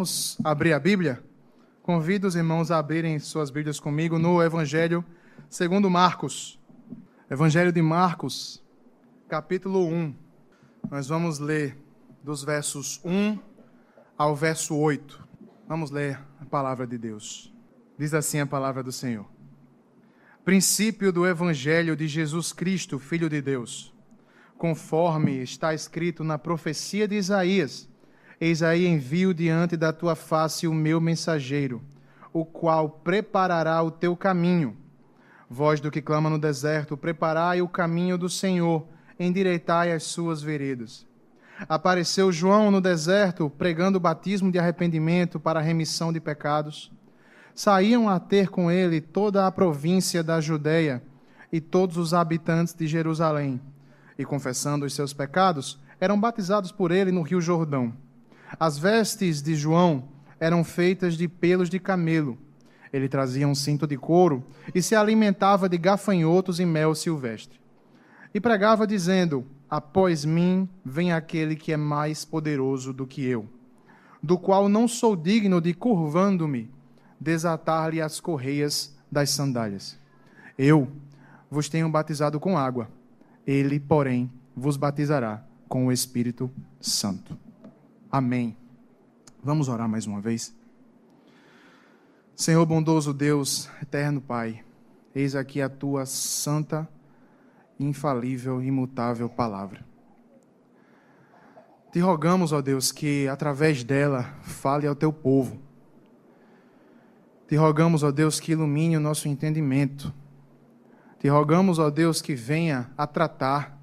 Vamos abrir a Bíblia? Convido os irmãos a abrirem suas Bíblias comigo no Evangelho segundo Marcos. Evangelho de Marcos, capítulo 1. Nós vamos ler dos versos 1 ao verso 8. Vamos ler a palavra de Deus. Diz assim a palavra do Senhor. Princípio do Evangelho de Jesus Cristo, Filho de Deus, conforme está escrito na profecia de Isaías Eis aí envio diante da tua face o meu mensageiro, o qual preparará o teu caminho. Voz do que clama no deserto, preparai o caminho do Senhor, endireitai as suas veredas. Apareceu João no deserto, pregando o batismo de arrependimento para a remissão de pecados. Saíam a ter com ele toda a província da Judéia e todos os habitantes de Jerusalém. E confessando os seus pecados, eram batizados por ele no rio Jordão. As vestes de João eram feitas de pelos de camelo. Ele trazia um cinto de couro e se alimentava de gafanhotos e mel silvestre. E pregava dizendo: Após mim vem aquele que é mais poderoso do que eu, do qual não sou digno de, curvando-me, desatar-lhe as correias das sandálias. Eu vos tenho batizado com água, ele, porém, vos batizará com o Espírito Santo. Amém. Vamos orar mais uma vez. Senhor bondoso Deus, eterno Pai, eis aqui a tua santa, infalível, imutável palavra. Te rogamos, ó Deus, que através dela fale ao teu povo. Te rogamos, ó Deus, que ilumine o nosso entendimento. Te rogamos, ó Deus, que venha a tratar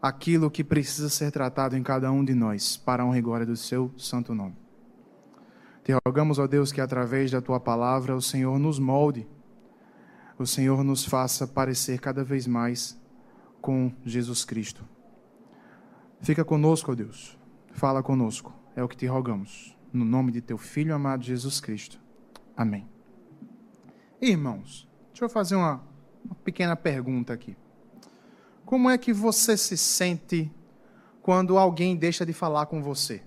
aquilo que precisa ser tratado em cada um de nós, para a honra e glória do seu santo nome. Te rogamos, ó Deus, que através da tua palavra o Senhor nos molde, o Senhor nos faça parecer cada vez mais com Jesus Cristo. Fica conosco, ó Deus. Fala conosco. É o que te rogamos. No nome de teu Filho amado Jesus Cristo. Amém. Irmãos, deixa eu fazer uma, uma pequena pergunta aqui. Como é que você se sente quando alguém deixa de falar com você?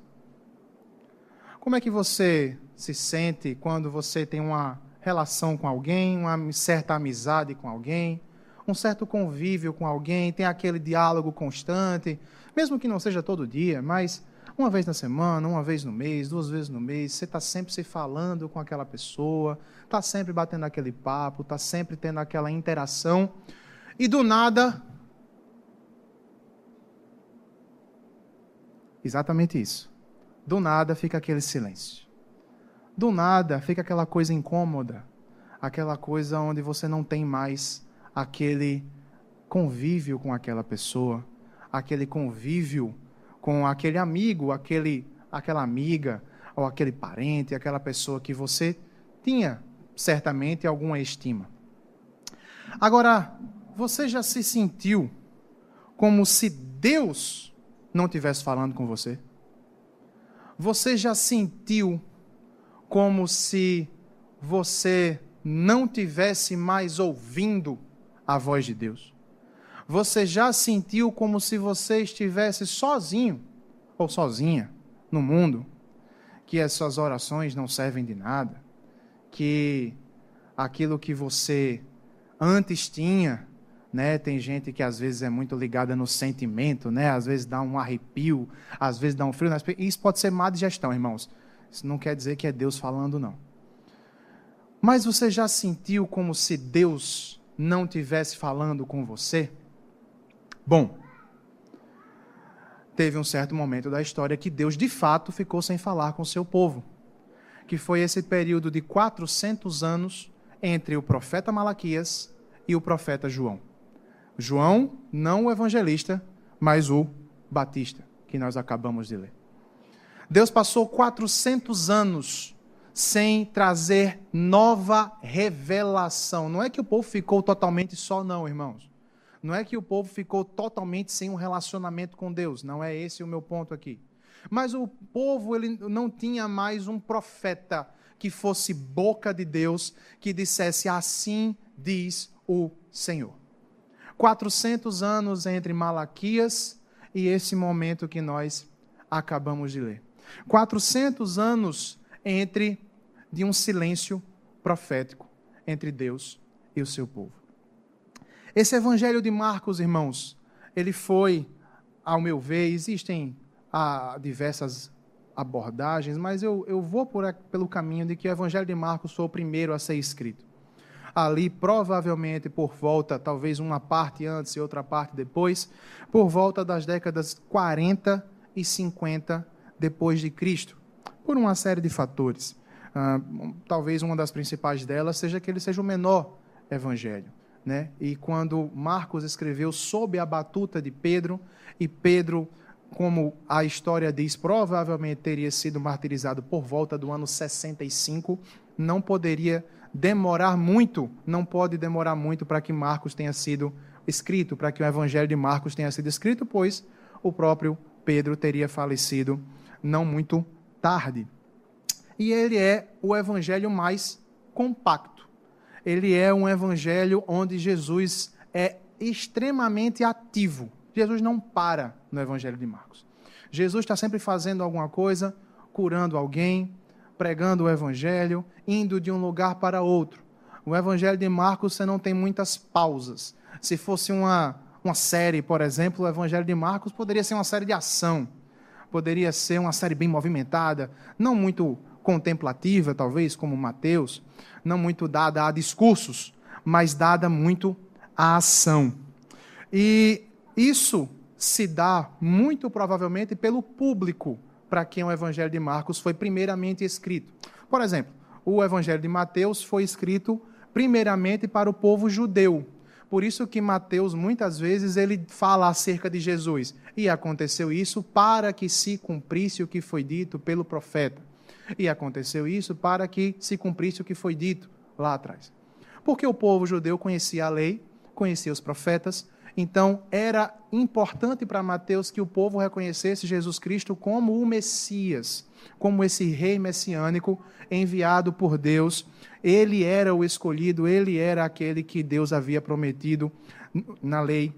Como é que você se sente quando você tem uma relação com alguém, uma certa amizade com alguém, um certo convívio com alguém, tem aquele diálogo constante, mesmo que não seja todo dia, mas uma vez na semana, uma vez no mês, duas vezes no mês, você está sempre se falando com aquela pessoa, está sempre batendo aquele papo, está sempre tendo aquela interação, e do nada Exatamente isso. Do nada fica aquele silêncio. Do nada fica aquela coisa incômoda, aquela coisa onde você não tem mais aquele convívio com aquela pessoa, aquele convívio com aquele amigo, aquele aquela amiga ou aquele parente, aquela pessoa que você tinha certamente alguma estima. Agora, você já se sentiu como se Deus não estivesse falando com você? Você já sentiu como se você não tivesse mais ouvindo a voz de Deus? Você já sentiu como se você estivesse sozinho ou sozinha no mundo, que as suas orações não servem de nada, que aquilo que você antes tinha né? Tem gente que às vezes é muito ligada no sentimento, né? Às vezes dá um arrepio, às vezes dá um frio. Isso pode ser má digestão, irmãos. Isso não quer dizer que é Deus falando, não. Mas você já sentiu como se Deus não tivesse falando com você? Bom, teve um certo momento da história que Deus de fato ficou sem falar com o seu povo, que foi esse período de 400 anos entre o profeta Malaquias e o profeta João. João, não o evangelista, mas o Batista, que nós acabamos de ler. Deus passou 400 anos sem trazer nova revelação. Não é que o povo ficou totalmente só, não, irmãos. Não é que o povo ficou totalmente sem um relacionamento com Deus. Não é esse o meu ponto aqui. Mas o povo ele não tinha mais um profeta que fosse boca de Deus que dissesse assim diz o Senhor. 400 anos entre Malaquias e esse momento que nós acabamos de ler. 400 anos entre de um silêncio profético entre Deus e o seu povo. Esse evangelho de Marcos, irmãos, ele foi, ao meu ver, existem diversas abordagens, mas eu, eu vou por, pelo caminho de que o evangelho de Marcos foi o primeiro a ser escrito. Ali, provavelmente, por volta, talvez uma parte antes e outra parte depois, por volta das décadas 40 e 50 depois de Cristo, por uma série de fatores. Ah, talvez uma das principais delas seja que ele seja o menor evangelho. Né? E quando Marcos escreveu sob a batuta de Pedro, e Pedro, como a história diz, provavelmente teria sido martirizado por volta do ano 65, não poderia demorar muito, não pode demorar muito para que Marcos tenha sido escrito, para que o evangelho de Marcos tenha sido escrito, pois o próprio Pedro teria falecido não muito tarde e ele é o evangelho mais compacto. Ele é um evangelho onde Jesus é extremamente ativo. Jesus não para no evangelho de Marcos. Jesus está sempre fazendo alguma coisa, curando alguém, pregando o evangelho, indo de um lugar para outro. O evangelho de Marcos você não tem muitas pausas. Se fosse uma, uma série, por exemplo, o evangelho de Marcos poderia ser uma série de ação. Poderia ser uma série bem movimentada, não muito contemplativa, talvez, como Mateus, não muito dada a discursos, mas dada muito à ação. E isso se dá muito provavelmente pelo público para quem o Evangelho de Marcos foi primeiramente escrito. Por exemplo, o Evangelho de Mateus foi escrito primeiramente para o povo judeu. Por isso que Mateus muitas vezes ele fala acerca de Jesus. E aconteceu isso para que se cumprisse o que foi dito pelo profeta. E aconteceu isso para que se cumprisse o que foi dito lá atrás. Porque o povo judeu conhecia a lei, conhecia os profetas, então era importante para Mateus que o povo reconhecesse Jesus Cristo como o Messias, como esse rei messiânico enviado por Deus. Ele era o escolhido, ele era aquele que Deus havia prometido na lei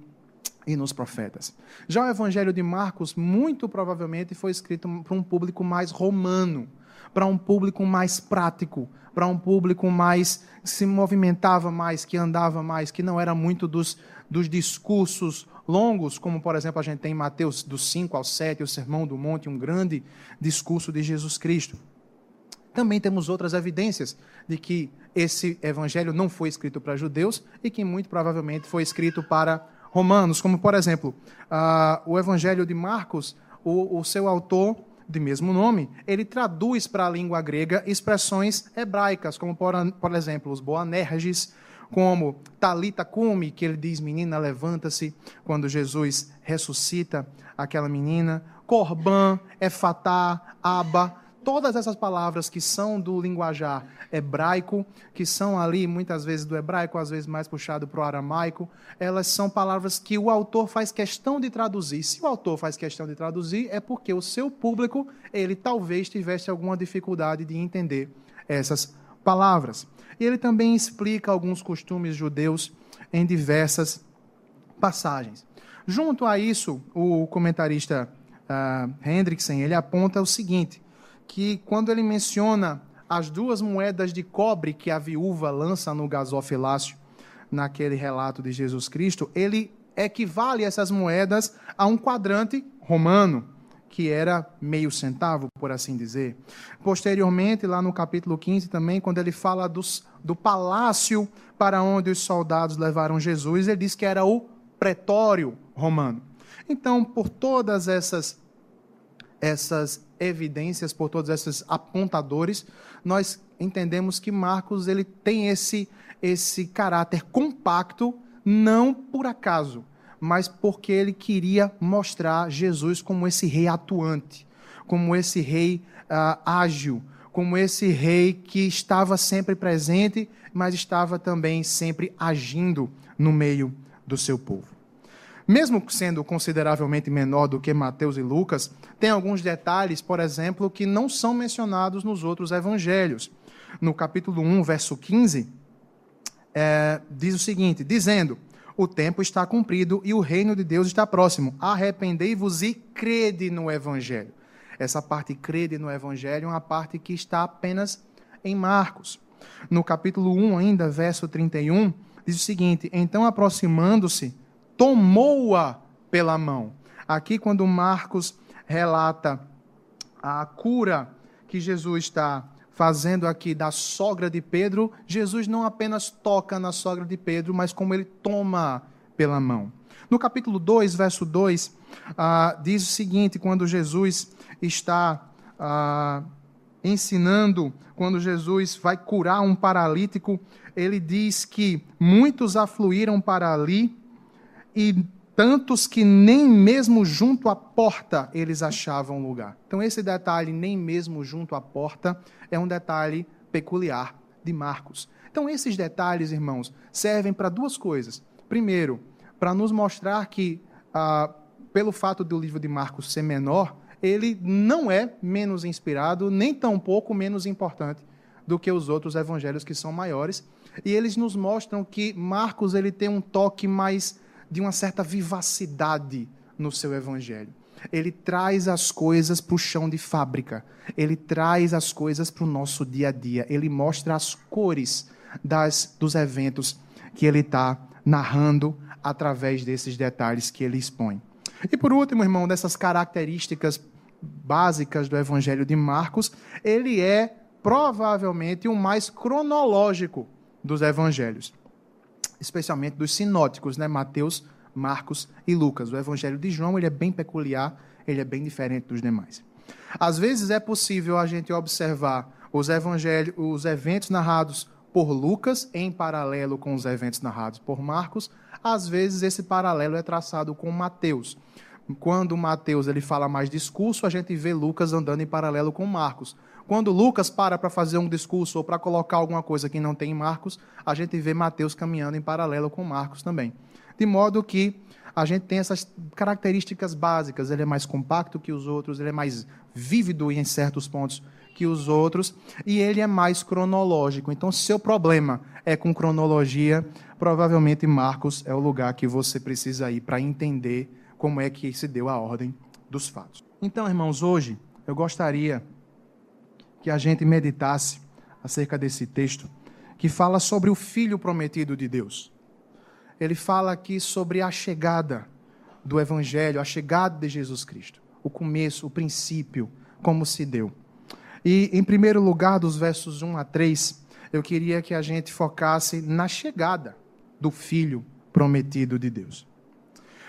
e nos profetas. Já o Evangelho de Marcos, muito provavelmente, foi escrito para um público mais romano para um público mais prático, para um público mais que se movimentava mais, que andava mais, que não era muito dos, dos discursos longos, como por exemplo a gente tem em Mateus dos 5 ao 7, o Sermão do Monte, um grande discurso de Jesus Cristo. Também temos outras evidências de que esse evangelho não foi escrito para judeus e que muito provavelmente foi escrito para romanos, como por exemplo, uh, o evangelho de Marcos, o, o seu autor de mesmo nome, ele traduz para a língua grega expressões hebraicas, como por, por exemplo, os boanerges, como talita cumi, que ele diz, menina, levanta-se, quando Jesus ressuscita aquela menina, corban, efatá, aba, todas essas palavras que são do linguajar hebraico, que são ali muitas vezes do hebraico, às vezes mais puxado para o aramaico, elas são palavras que o autor faz questão de traduzir. Se o autor faz questão de traduzir, é porque o seu público, ele talvez tivesse alguma dificuldade de entender essas palavras. E ele também explica alguns costumes judeus em diversas passagens. Junto a isso, o comentarista uh, Hendrickson, ele aponta o seguinte, que quando ele menciona as duas moedas de cobre que a viúva lança no gasofilácio, naquele relato de Jesus Cristo, ele equivale essas moedas a um quadrante romano, que era meio centavo, por assim dizer. Posteriormente, lá no capítulo 15 também, quando ele fala dos, do palácio para onde os soldados levaram Jesus, ele diz que era o pretório romano. Então, por todas essas essas evidências, por todos esses apontadores, nós entendemos que Marcos ele tem esse esse caráter compacto não por acaso, mas porque ele queria mostrar Jesus como esse rei atuante, como esse rei uh, ágil, como esse rei que estava sempre presente, mas estava também sempre agindo no meio do seu povo. Mesmo sendo consideravelmente menor do que Mateus e Lucas, tem alguns detalhes, por exemplo, que não são mencionados nos outros evangelhos. No capítulo 1, verso 15, é, diz o seguinte: dizendo, o tempo está cumprido e o reino de Deus está próximo. Arrependei-vos e crede no evangelho. Essa parte crede no Evangelho é uma parte que está apenas em Marcos. No capítulo 1, ainda, verso 31, diz o seguinte: Então aproximando-se, tomou-a pela mão. Aqui, quando Marcos relata a cura que Jesus está fazendo aqui da sogra de Pedro, Jesus não apenas toca na sogra de Pedro, mas como ele toma pela mão. No capítulo 2, verso 2, ah, diz o seguinte: quando Jesus está ah, ensinando, quando Jesus vai curar um paralítico, ele diz que muitos afluíram para ali e tantos que nem mesmo junto à porta eles achavam lugar. Então, esse detalhe, nem mesmo junto à porta, é um detalhe peculiar de Marcos. Então, esses detalhes, irmãos, servem para duas coisas. Primeiro, para nos mostrar que, ah, pelo fato do livro de Marcos ser menor, ele não é menos inspirado, nem tampouco menos importante do que os outros evangelhos que são maiores. E eles nos mostram que Marcos ele tem um toque mais de uma certa vivacidade no seu evangelho. Ele traz as coisas para o chão de fábrica. Ele traz as coisas para o nosso dia a dia. Ele mostra as cores das, dos eventos que ele está narrando através desses detalhes que ele expõe. E por último, irmão, dessas características básicas do Evangelho de Marcos, ele é provavelmente o mais cronológico dos evangelhos especialmente dos sinóticos, né? Mateus, Marcos e Lucas. O Evangelho de João ele é bem peculiar, ele é bem diferente dos demais. Às vezes é possível a gente observar os evangelhos, os eventos narrados por Lucas em paralelo com os eventos narrados por Marcos. Às vezes esse paralelo é traçado com Mateus. Quando Mateus ele fala mais discurso, a gente vê Lucas andando em paralelo com Marcos. Quando Lucas para para fazer um discurso ou para colocar alguma coisa que não tem em Marcos, a gente vê Mateus caminhando em paralelo com Marcos também. De modo que a gente tem essas características básicas. Ele é mais compacto que os outros, ele é mais vívido em certos pontos que os outros, e ele é mais cronológico. Então, seu problema é com cronologia, provavelmente Marcos é o lugar que você precisa ir para entender como é que se deu a ordem dos fatos. Então, irmãos, hoje eu gostaria que a gente meditasse acerca desse texto que fala sobre o filho prometido de Deus. Ele fala aqui sobre a chegada do evangelho, a chegada de Jesus Cristo, o começo, o princípio, como se deu. E em primeiro lugar, dos versos 1 a 3, eu queria que a gente focasse na chegada do filho prometido de Deus.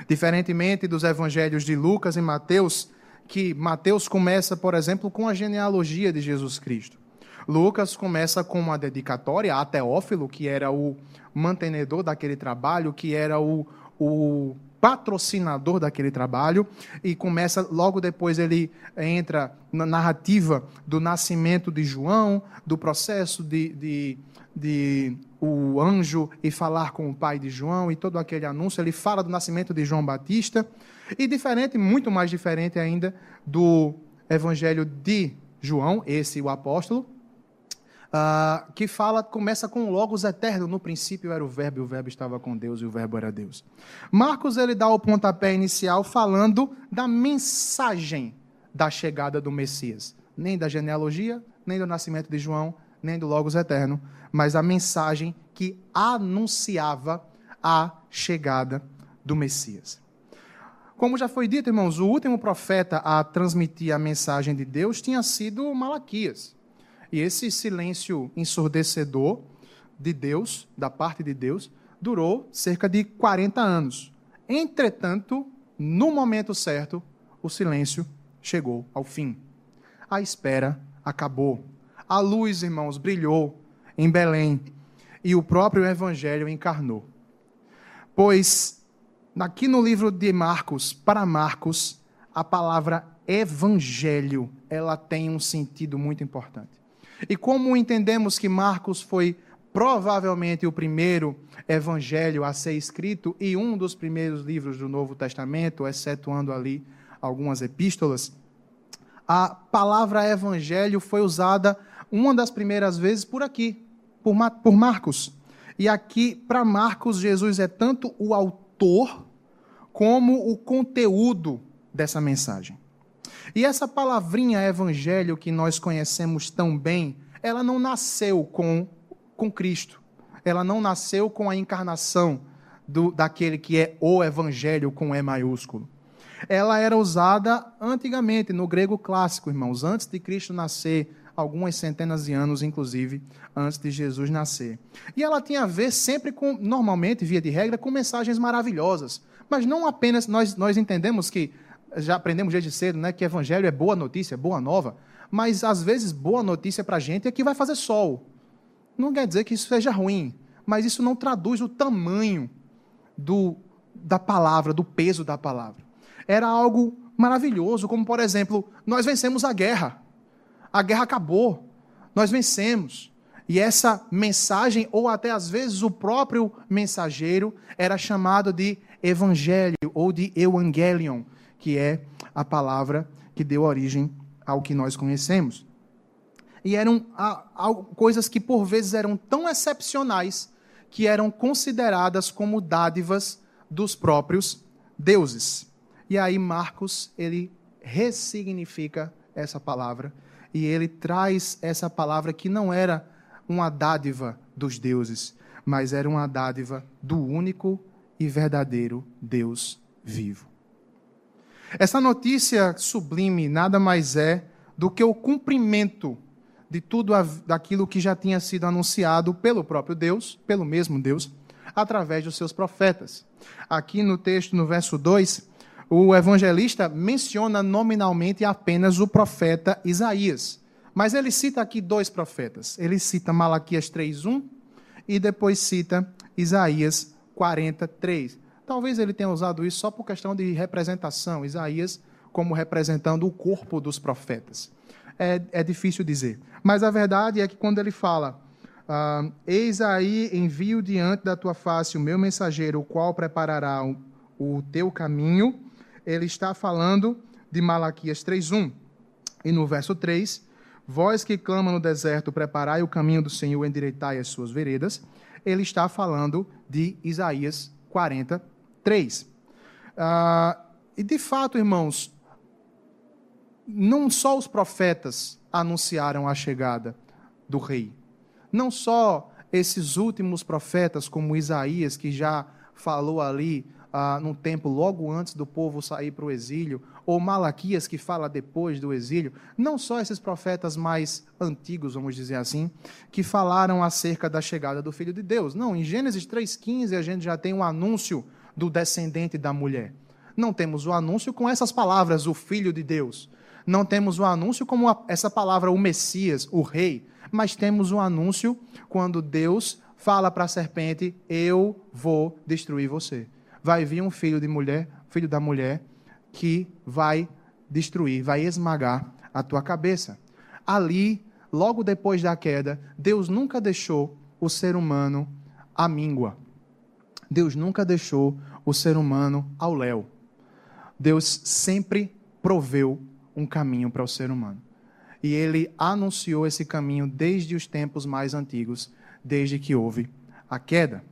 Diferentemente dos evangelhos de Lucas e Mateus, que Mateus começa, por exemplo, com a genealogia de Jesus Cristo. Lucas começa com uma dedicatória a Teófilo, que era o mantenedor daquele trabalho, que era o, o patrocinador daquele trabalho, e começa, logo depois ele entra na narrativa do nascimento de João, do processo de, de, de o anjo e falar com o pai de João e todo aquele anúncio. Ele fala do nascimento de João Batista. E diferente, muito mais diferente ainda, do evangelho de João, esse o apóstolo, uh, que fala, começa com Logos eterno. No princípio era o Verbo, e o Verbo estava com Deus, e o Verbo era Deus. Marcos ele dá o pontapé inicial falando da mensagem da chegada do Messias. Nem da genealogia, nem do nascimento de João, nem do Logos eterno, mas a mensagem que anunciava a chegada do Messias. Como já foi dito, irmãos, o último profeta a transmitir a mensagem de Deus tinha sido Malaquias. E esse silêncio ensurdecedor de Deus, da parte de Deus, durou cerca de 40 anos. Entretanto, no momento certo, o silêncio chegou ao fim. A espera acabou. A luz, irmãos, brilhou em Belém e o próprio Evangelho encarnou. Pois, aqui no livro de Marcos, para Marcos, a palavra Evangelho ela tem um sentido muito importante. E como entendemos que Marcos foi provavelmente o primeiro evangelho a ser escrito e um dos primeiros livros do Novo Testamento, excetuando ali algumas epístolas, a palavra evangelho foi usada uma das primeiras vezes por aqui, por, por Marcos. E aqui, para Marcos, Jesus é tanto o autor como o conteúdo dessa mensagem. E essa palavrinha evangelho que nós conhecemos tão bem, ela não nasceu com, com Cristo. Ela não nasceu com a encarnação do, daquele que é o evangelho com E maiúsculo. Ela era usada antigamente, no grego clássico, irmãos, antes de Cristo nascer, algumas centenas de anos, inclusive, antes de Jesus nascer. E ela tinha a ver sempre com, normalmente, via de regra, com mensagens maravilhosas. Mas não apenas, nós, nós entendemos que, já aprendemos desde cedo, né, que evangelho é boa notícia, boa nova, mas às vezes boa notícia para a gente é que vai fazer sol. Não quer dizer que isso seja ruim, mas isso não traduz o tamanho do, da palavra, do peso da palavra. Era algo maravilhoso, como por exemplo, nós vencemos a guerra. A guerra acabou. Nós vencemos. E essa mensagem, ou até às vezes o próprio mensageiro, era chamado de evangelho ou de evangelion, que é a palavra que deu origem ao que nós conhecemos. E eram a, a, coisas que por vezes eram tão excepcionais que eram consideradas como dádivas dos próprios deuses. E aí Marcos, ele ressignifica essa palavra e ele traz essa palavra que não era uma dádiva dos deuses, mas era uma dádiva do único e verdadeiro Deus vivo. Essa notícia sublime nada mais é do que o cumprimento de tudo daquilo que já tinha sido anunciado pelo próprio Deus, pelo mesmo Deus, através dos seus profetas. Aqui no texto, no verso 2, o evangelista menciona nominalmente apenas o profeta Isaías. Mas ele cita aqui dois profetas. Ele cita Malaquias 3:1 e depois cita Isaías 43. Talvez ele tenha usado isso só por questão de representação, Isaías como representando o corpo dos profetas. É, é difícil dizer. Mas a verdade é que quando ele fala, ah, Eis aí envio diante da tua face o meu mensageiro, o qual preparará o, o teu caminho, ele está falando de Malaquias 3:1. E no verso 3, vós que clama no deserto, preparai o caminho do Senhor, endireitai as suas veredas, ele está falando de Isaías 43. Ah, e de fato, irmãos, não só os profetas anunciaram a chegada do rei, não só esses últimos profetas, como Isaías, que já falou ali ah, num tempo logo antes do povo sair para o exílio, ou Malaquias, que fala depois do exílio, não só esses profetas mais antigos, vamos dizer assim, que falaram acerca da chegada do Filho de Deus. Não, em Gênesis 3,15 a gente já tem o um anúncio do descendente da mulher. Não temos o anúncio com essas palavras, o Filho de Deus. Não temos o anúncio como essa palavra, o Messias, o Rei. Mas temos o anúncio quando Deus fala para a serpente: Eu vou destruir você vai vir um filho de mulher, filho da mulher, que vai destruir, vai esmagar a tua cabeça. Ali, logo depois da queda, Deus nunca deixou o ser humano à míngua. Deus nunca deixou o ser humano ao léu. Deus sempre proveu um caminho para o ser humano. E ele anunciou esse caminho desde os tempos mais antigos, desde que houve a queda.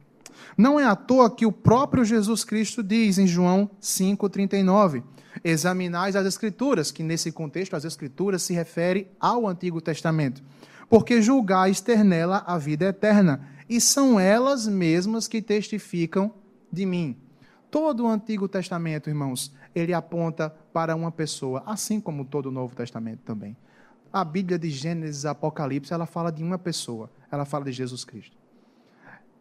Não é à toa que o próprio Jesus Cristo diz em João 5,39: Examinais as Escrituras, que nesse contexto as Escrituras se refere ao Antigo Testamento, porque julgais ter nela a vida eterna, e são elas mesmas que testificam de mim. Todo o Antigo Testamento, irmãos, ele aponta para uma pessoa, assim como todo o Novo Testamento também. A Bíblia de Gênesis Apocalipse, ela fala de uma pessoa, ela fala de Jesus Cristo.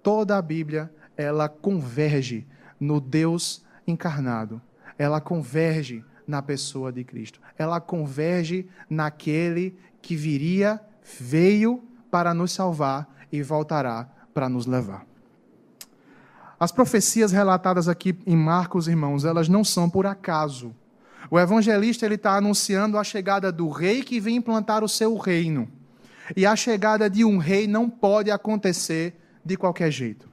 Toda a Bíblia, ela converge no Deus encarnado. Ela converge na pessoa de Cristo. Ela converge naquele que viria, veio para nos salvar e voltará para nos levar. As profecias relatadas aqui em Marcos, irmãos, elas não são por acaso. O evangelista ele está anunciando a chegada do rei que vem implantar o seu reino. E a chegada de um rei não pode acontecer de qualquer jeito.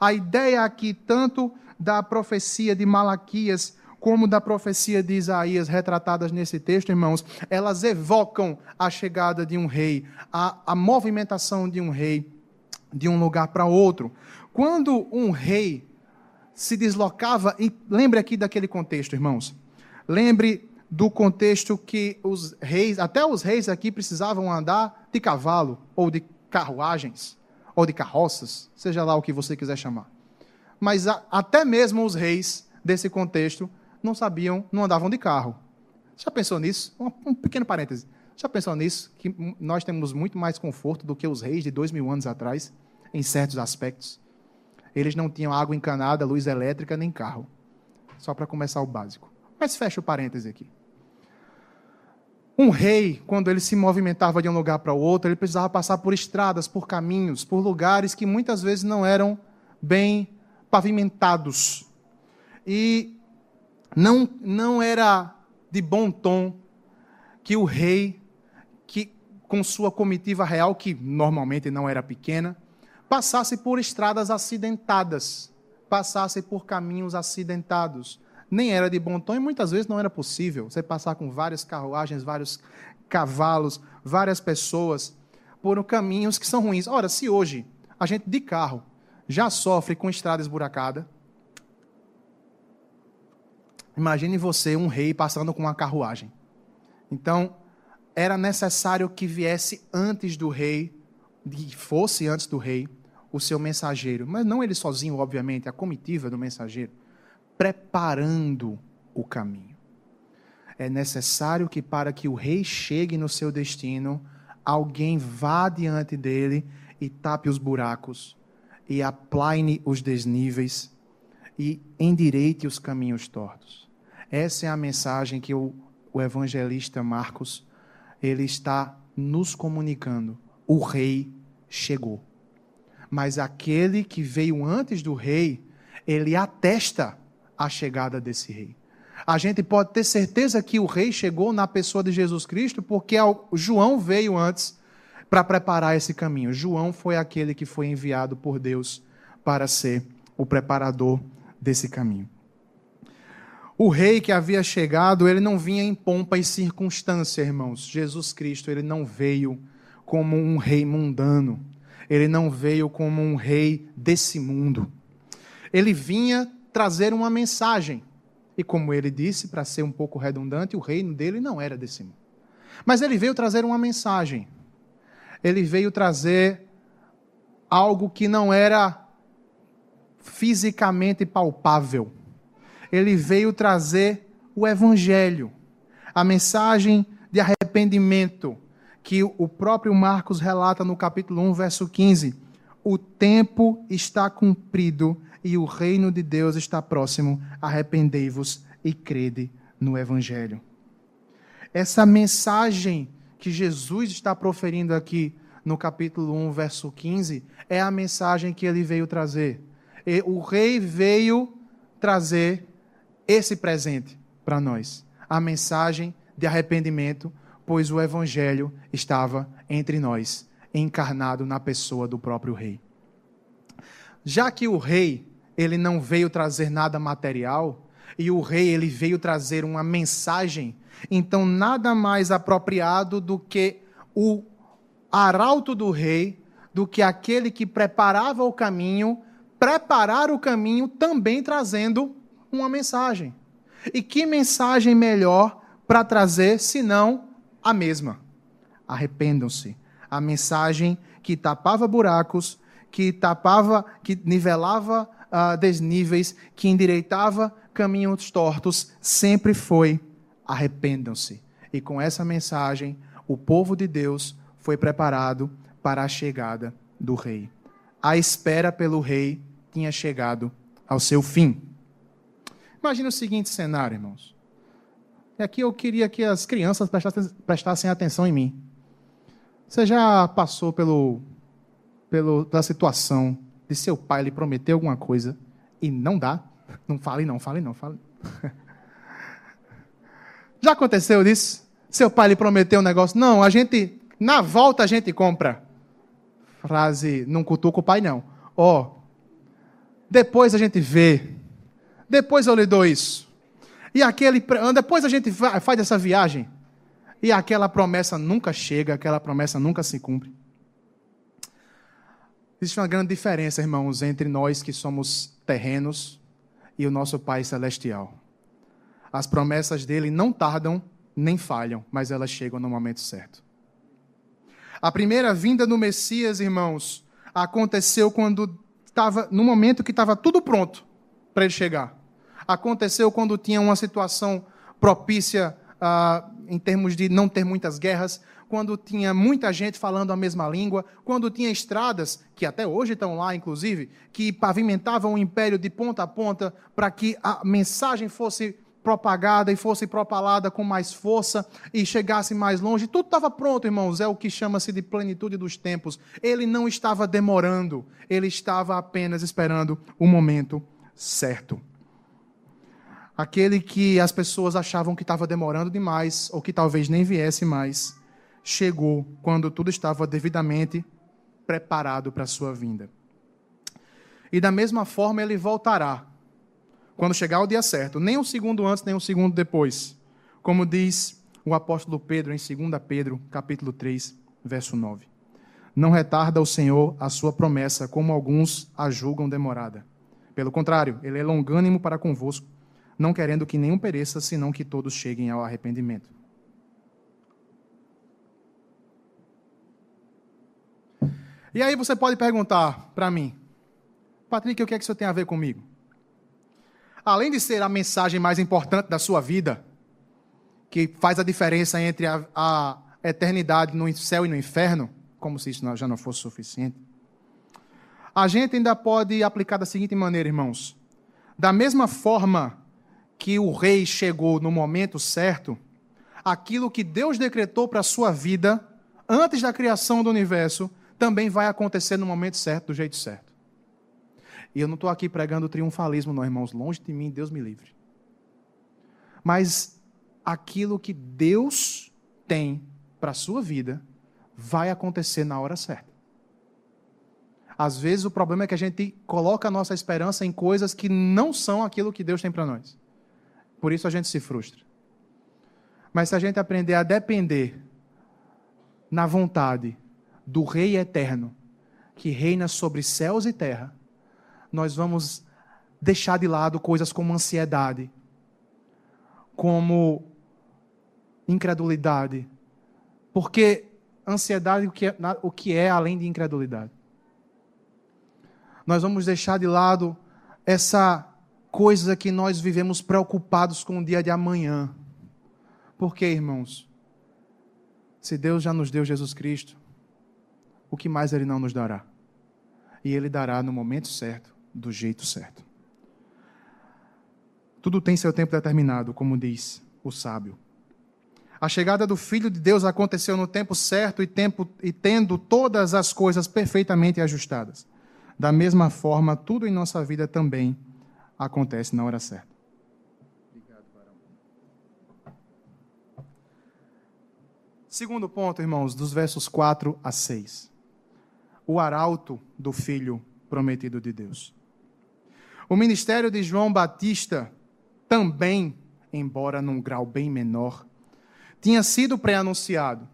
A ideia aqui, tanto da profecia de Malaquias como da profecia de Isaías, retratadas nesse texto, irmãos, elas evocam a chegada de um rei, a, a movimentação de um rei de um lugar para outro. Quando um rei se deslocava, e lembre aqui daquele contexto, irmãos. Lembre do contexto que os reis, até os reis aqui precisavam andar de cavalo, ou de carruagens, ou de carroças, seja lá o que você quiser chamar. Mas a, até mesmo os reis desse contexto não sabiam, não andavam de carro. Já pensou nisso? Um, um pequeno parêntese. Já pensou nisso? Que nós temos muito mais conforto do que os reis de dois mil anos atrás, em certos aspectos. Eles não tinham água encanada, luz elétrica, nem carro. Só para começar o básico. Mas fecha o parêntese aqui. Um rei, quando ele se movimentava de um lugar para o outro, ele precisava passar por estradas, por caminhos, por lugares que muitas vezes não eram bem pavimentados. E não, não era de bom tom que o rei, que com sua comitiva real, que normalmente não era pequena, passasse por estradas acidentadas, passasse por caminhos acidentados nem era de bom tom e muitas vezes não era possível você passar com várias carruagens, vários cavalos, várias pessoas por caminhos que são ruins. Ora, se hoje a gente de carro já sofre com estrada esburacada, imagine você, um rei, passando com uma carruagem. Então, era necessário que viesse antes do rei, que fosse antes do rei, o seu mensageiro. Mas não ele sozinho, obviamente, a comitiva do mensageiro preparando o caminho. É necessário que, para que o rei chegue no seu destino, alguém vá diante dele e tape os buracos, e aplane os desníveis, e endireite os caminhos tortos. Essa é a mensagem que o, o evangelista Marcos ele está nos comunicando. O rei chegou. Mas aquele que veio antes do rei, ele atesta a chegada desse rei. A gente pode ter certeza que o rei chegou na pessoa de Jesus Cristo, porque João veio antes para preparar esse caminho. João foi aquele que foi enviado por Deus para ser o preparador desse caminho. O rei que havia chegado, ele não vinha em pompa e circunstância, irmãos. Jesus Cristo, ele não veio como um rei mundano. Ele não veio como um rei desse mundo. Ele vinha trazer uma mensagem. E como ele disse, para ser um pouco redundante, o reino dele não era desse mundo. Mas ele veio trazer uma mensagem. Ele veio trazer algo que não era fisicamente palpável. Ele veio trazer o evangelho, a mensagem de arrependimento que o próprio Marcos relata no capítulo 1, verso 15. O tempo está cumprido e o reino de Deus está próximo. Arrependei-vos e crede no Evangelho. Essa mensagem que Jesus está proferindo aqui no capítulo 1, verso 15, é a mensagem que ele veio trazer. E o rei veio trazer esse presente para nós. A mensagem de arrependimento, pois o evangelho estava entre nós, encarnado na pessoa do próprio rei. Já que o rei ele não veio trazer nada material, e o rei ele veio trazer uma mensagem, então nada mais apropriado do que o arauto do rei, do que aquele que preparava o caminho, preparar o caminho também trazendo uma mensagem. E que mensagem melhor para trazer senão a mesma? Arrependam-se. A mensagem que tapava buracos, que tapava, que nivelava uh, desníveis, que endireitava caminhos tortos, sempre foi arrependam-se. E com essa mensagem, o povo de Deus foi preparado para a chegada do rei. A espera pelo rei tinha chegado ao seu fim. Imagina o seguinte cenário, irmãos. E aqui eu queria que as crianças prestassem, atenção em mim. Você já passou pelo, pelo, pela situação de seu pai lhe prometer alguma coisa e não dá, não fale não, fale não, fale. Já aconteceu isso? Seu pai lhe prometeu um negócio? Não, a gente, na volta a gente compra. Frase, não cutuca o pai não. Ó, oh, depois a gente vê. Depois eu lhe dou isso. E aquele, depois a gente faz essa viagem. E aquela promessa nunca chega, aquela promessa nunca se cumpre. Existe uma grande diferença, irmãos, entre nós que somos terrenos e o nosso Pai Celestial. As promessas dele não tardam nem falham, mas elas chegam no momento certo. A primeira vinda do Messias, irmãos, aconteceu quando estava no momento que estava tudo pronto para ele chegar. Aconteceu quando tinha uma situação propícia ah, em termos de não ter muitas guerras, quando tinha muita gente falando a mesma língua, quando tinha estradas, que até hoje estão lá, inclusive, que pavimentavam o império de ponta a ponta para que a mensagem fosse propagada e fosse propalada com mais força e chegasse mais longe. Tudo estava pronto, irmãos. É o que chama-se de plenitude dos tempos. Ele não estava demorando, ele estava apenas esperando o momento certo. Aquele que as pessoas achavam que estava demorando demais ou que talvez nem viesse mais chegou quando tudo estava devidamente preparado para a sua vinda. E da mesma forma ele voltará quando chegar o dia certo, nem um segundo antes, nem um segundo depois. Como diz o apóstolo Pedro em 2 Pedro, capítulo 3, verso 9. Não retarda o Senhor a sua promessa, como alguns a julgam demorada. Pelo contrário, ele é longânimo para convosco, não querendo que nenhum pereça, senão que todos cheguem ao arrependimento. E aí você pode perguntar para mim, Patrick, o que é que isso tem a ver comigo? Além de ser a mensagem mais importante da sua vida, que faz a diferença entre a, a eternidade no céu e no inferno, como se isso já não fosse suficiente, a gente ainda pode aplicar da seguinte maneira, irmãos. Da mesma forma que o rei chegou no momento certo, aquilo que Deus decretou para a sua vida antes da criação do universo também vai acontecer no momento certo, do jeito certo. E eu não estou aqui pregando triunfalismo, não, irmãos. Longe de mim, Deus me livre. Mas aquilo que Deus tem para a sua vida vai acontecer na hora certa. Às vezes o problema é que a gente coloca a nossa esperança em coisas que não são aquilo que Deus tem para nós. Por isso a gente se frustra. Mas se a gente aprender a depender na vontade do Rei eterno, que reina sobre céus e terra, nós vamos deixar de lado coisas como ansiedade, como incredulidade. Porque ansiedade o que é, o que é além de incredulidade? Nós vamos deixar de lado essa coisa que nós vivemos preocupados com o dia de amanhã. Por quê, irmãos? Se Deus já nos deu Jesus Cristo, o que mais Ele não nos dará? E Ele dará no momento certo, do jeito certo. Tudo tem seu tempo determinado, como diz o sábio. A chegada do Filho de Deus aconteceu no tempo certo e, tempo, e tendo todas as coisas perfeitamente ajustadas. Da mesma forma, tudo em nossa vida também acontece na hora certa. Segundo ponto, irmãos, dos versos 4 a 6 o arauto do Filho prometido de Deus. O ministério de João Batista também, embora num grau bem menor, tinha sido pré-anunciado.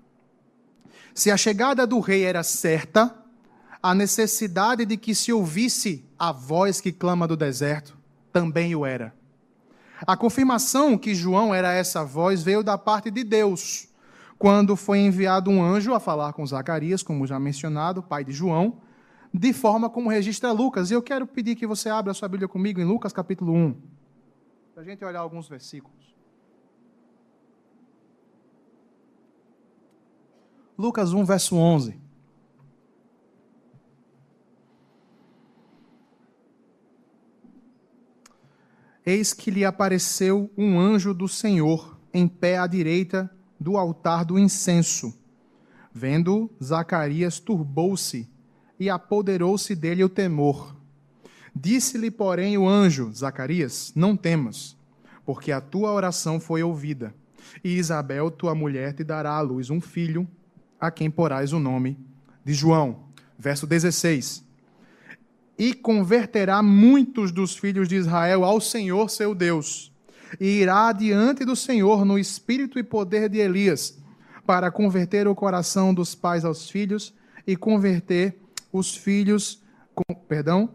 Se a chegada do rei era certa, a necessidade de que se ouvisse a voz que clama do deserto também o era. A confirmação que João era essa voz veio da parte de Deus quando foi enviado um anjo a falar com Zacarias, como já mencionado, pai de João, de forma como registra Lucas. E eu quero pedir que você abra sua Bíblia comigo em Lucas capítulo 1, para a gente olhar alguns versículos. Lucas 1, verso 11. Eis que lhe apareceu um anjo do Senhor em pé à direita do altar do incenso. Vendo, Zacarias turbou-se e apoderou-se dele o temor. Disse-lhe, porém, o anjo: Zacarias, não temas, porque a tua oração foi ouvida. E Isabel, tua mulher, te dará à luz um filho, a quem porás o nome de João. Verso 16. E converterá muitos dos filhos de Israel ao Senhor seu Deus e irá diante do Senhor no espírito e poder de Elias, para converter o coração dos pais aos filhos e converter os filhos, com, perdão,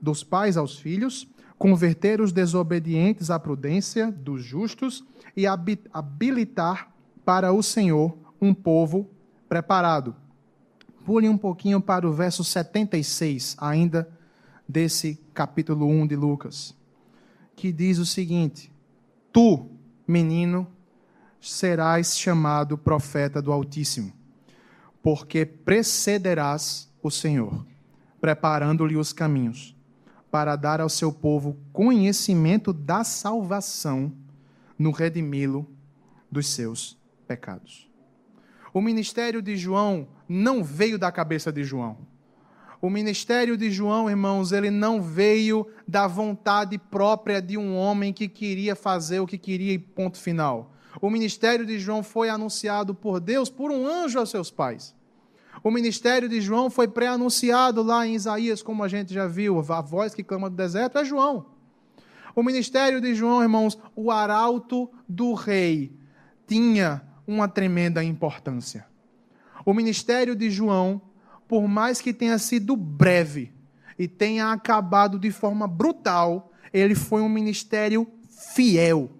dos pais aos filhos, converter os desobedientes à prudência dos justos e habilitar para o Senhor um povo preparado. Pule um pouquinho para o verso 76, ainda desse capítulo 1 de Lucas, que diz o seguinte: Tu, menino, serás chamado profeta do Altíssimo, porque precederás o Senhor, preparando-lhe os caminhos, para dar ao seu povo conhecimento da salvação no redimi-lo dos seus pecados. O ministério de João não veio da cabeça de João. O ministério de João, irmãos, ele não veio da vontade própria de um homem que queria fazer o que queria e ponto final. O ministério de João foi anunciado por Deus por um anjo aos seus pais. O ministério de João foi pré-anunciado lá em Isaías, como a gente já viu, a voz que clama do deserto é João. O ministério de João, irmãos, o arauto do rei tinha uma tremenda importância. O ministério de João, por mais que tenha sido breve e tenha acabado de forma brutal, ele foi um ministério fiel.